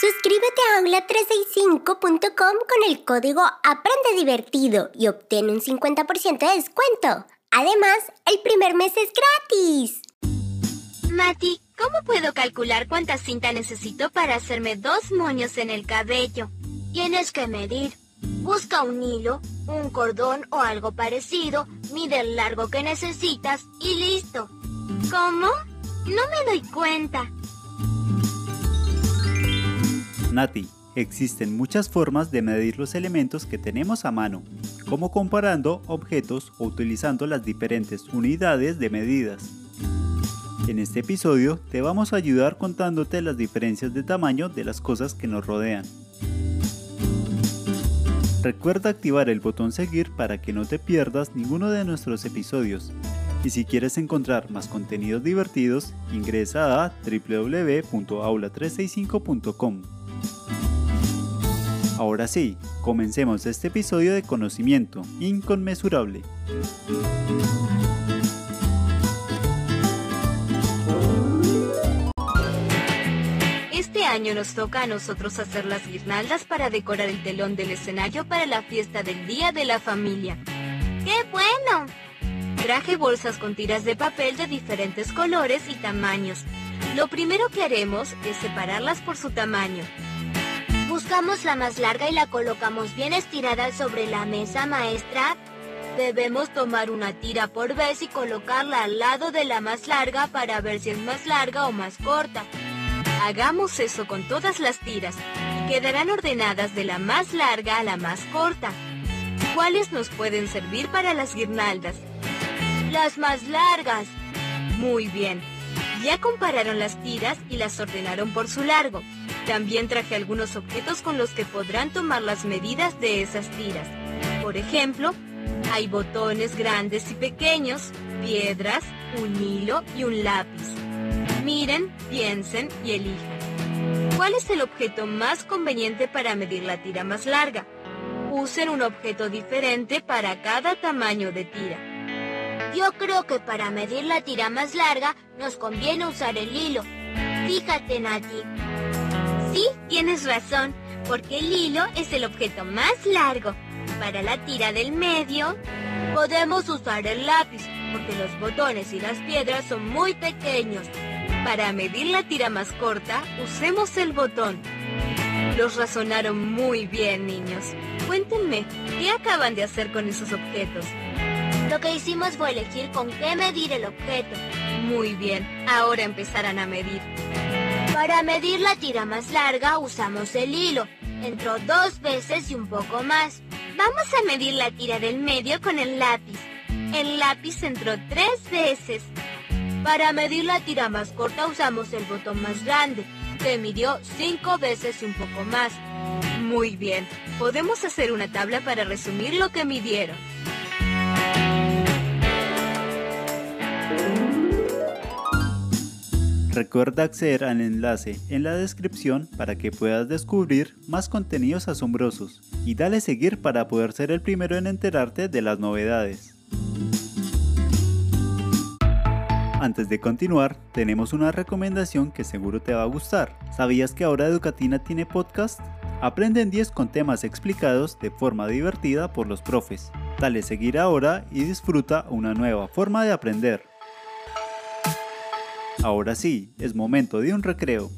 Suscríbete a aula365.com con el código Aprende Divertido y obtén un 50% de descuento. Además, el primer mes es gratis. Mati, ¿cómo puedo calcular cuánta cinta necesito para hacerme dos moños en el cabello? Tienes que medir. Busca un hilo, un cordón o algo parecido, mide el largo que necesitas y listo. ¿Cómo? No me doy cuenta. Nati, existen muchas formas de medir los elementos que tenemos a mano, como comparando objetos o utilizando las diferentes unidades de medidas. En este episodio te vamos a ayudar contándote las diferencias de tamaño de las cosas que nos rodean. Recuerda activar el botón seguir para que no te pierdas ninguno de nuestros episodios. Y si quieres encontrar más contenidos divertidos, ingresa a www.aula365.com. Ahora sí, comencemos este episodio de conocimiento inconmensurable. Este año nos toca a nosotros hacer las guirnaldas para decorar el telón del escenario para la fiesta del Día de la Familia. ¡Qué bueno! Traje bolsas con tiras de papel de diferentes colores y tamaños. Lo primero que haremos es separarlas por su tamaño. Buscamos la más larga y la colocamos bien estirada sobre la mesa, maestra. Debemos tomar una tira por vez y colocarla al lado de la más larga para ver si es más larga o más corta. Hagamos eso con todas las tiras y quedarán ordenadas de la más larga a la más corta. ¿Cuáles nos pueden servir para las guirnaldas? Las más largas. Muy bien. Ya compararon las tiras y las ordenaron por su largo. También traje algunos objetos con los que podrán tomar las medidas de esas tiras. Por ejemplo, hay botones grandes y pequeños, piedras, un hilo y un lápiz. Miren, piensen y elijan. ¿Cuál es el objeto más conveniente para medir la tira más larga? Usen un objeto diferente para cada tamaño de tira. Yo creo que para medir la tira más larga nos conviene usar el hilo. Fíjate, Nati, Sí, tienes razón, porque el hilo es el objeto más largo. Para la tira del medio, podemos usar el lápiz, porque los botones y las piedras son muy pequeños. Para medir la tira más corta, usemos el botón. Los razonaron muy bien, niños. Cuéntenme, ¿qué acaban de hacer con esos objetos? Lo que hicimos fue elegir con qué medir el objeto. Muy bien, ahora empezarán a medir. Para medir la tira más larga usamos el hilo. Entró dos veces y un poco más. Vamos a medir la tira del medio con el lápiz. El lápiz entró tres veces. Para medir la tira más corta usamos el botón más grande, que midió cinco veces y un poco más. Muy bien, podemos hacer una tabla para resumir lo que midieron. Recuerda acceder al enlace en la descripción para que puedas descubrir más contenidos asombrosos y dale seguir para poder ser el primero en enterarte de las novedades. Antes de continuar, tenemos una recomendación que seguro te va a gustar. ¿Sabías que ahora Educatina tiene podcast? Aprenden 10 con temas explicados de forma divertida por los profes. Dale seguir ahora y disfruta una nueva forma de aprender. Ahora sí, es momento de un recreo.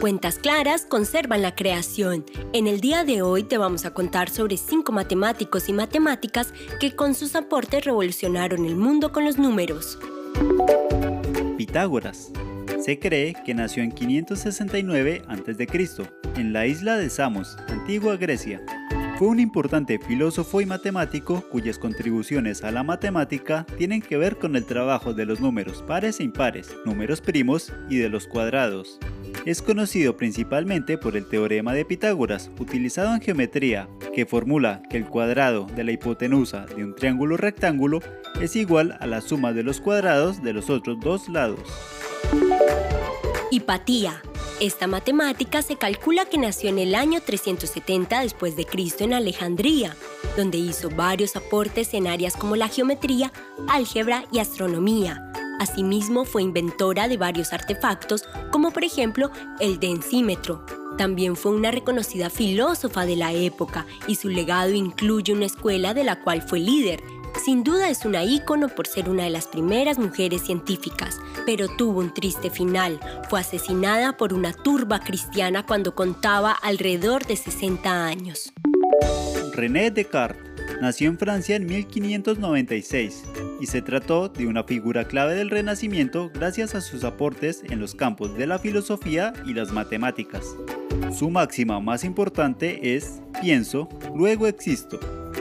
Cuentas claras conservan la creación. En el día de hoy te vamos a contar sobre cinco matemáticos y matemáticas que con sus aportes revolucionaron el mundo con los números. Pitágoras. Se cree que nació en 569 a.C., en la isla de Samos, antigua Grecia. Fue un importante filósofo y matemático cuyas contribuciones a la matemática tienen que ver con el trabajo de los números pares e impares, números primos y de los cuadrados. Es conocido principalmente por el teorema de Pitágoras, utilizado en geometría, que formula que el cuadrado de la hipotenusa de un triángulo rectángulo es igual a la suma de los cuadrados de los otros dos lados. Hipatía esta matemática se calcula que nació en el año 370 después de Cristo en Alejandría, donde hizo varios aportes en áreas como la geometría, álgebra y astronomía. Asimismo, fue inventora de varios artefactos, como por ejemplo el densímetro. También fue una reconocida filósofa de la época y su legado incluye una escuela de la cual fue líder. Sin duda es una ícono por ser una de las primeras mujeres científicas, pero tuvo un triste final. Fue asesinada por una turba cristiana cuando contaba alrededor de 60 años. René Descartes nació en Francia en 1596 y se trató de una figura clave del Renacimiento gracias a sus aportes en los campos de la filosofía y las matemáticas. Su máxima más importante es pienso, luego existo.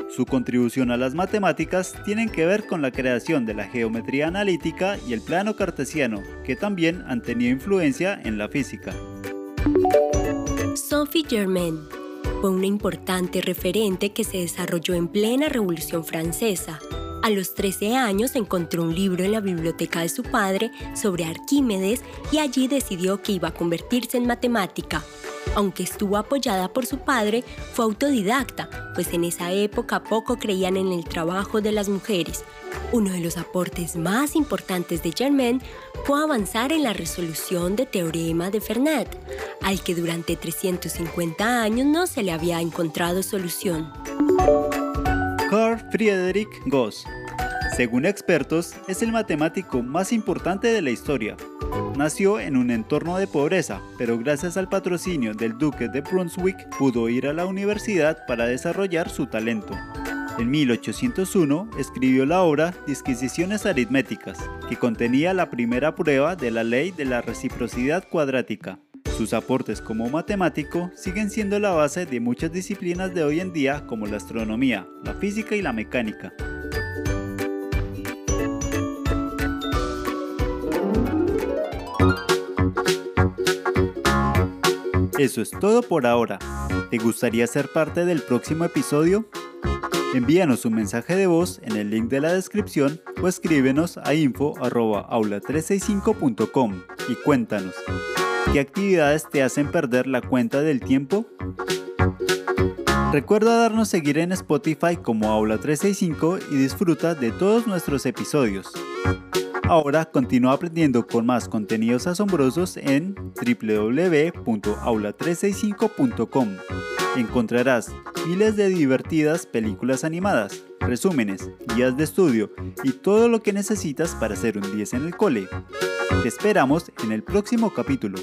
Su contribución a las matemáticas tiene que ver con la creación de la geometría analítica y el plano cartesiano, que también han tenido influencia en la física. Sophie Germain fue una importante referente que se desarrolló en plena Revolución Francesa. A los 13 años encontró un libro en la biblioteca de su padre sobre Arquímedes y allí decidió que iba a convertirse en matemática. Aunque estuvo apoyada por su padre, fue autodidacta, pues en esa época poco creían en el trabajo de las mujeres. Uno de los aportes más importantes de Germain fue avanzar en la resolución de teorema de Fermat, al que durante 350 años no se le había encontrado solución. Friedrich Gauss según expertos, es el matemático más importante de la historia. Nació en un entorno de pobreza, pero gracias al patrocinio del duque de Brunswick pudo ir a la universidad para desarrollar su talento. En 1801 escribió la obra Disquisiciones aritméticas, que contenía la primera prueba de la ley de la reciprocidad cuadrática. Sus aportes como matemático siguen siendo la base de muchas disciplinas de hoy en día como la astronomía, la física y la mecánica. Eso es todo por ahora. ¿Te gustaría ser parte del próximo episodio? Envíanos un mensaje de voz en el link de la descripción o escríbenos a info.aula365.com y cuéntanos, ¿qué actividades te hacen perder la cuenta del tiempo? Recuerda darnos seguir en Spotify como Aula365 y disfruta de todos nuestros episodios. Ahora continúa aprendiendo con más contenidos asombrosos en www.aula365.com. Encontrarás miles de divertidas películas animadas, resúmenes, guías de estudio y todo lo que necesitas para hacer un 10 en el cole. Te esperamos en el próximo capítulo.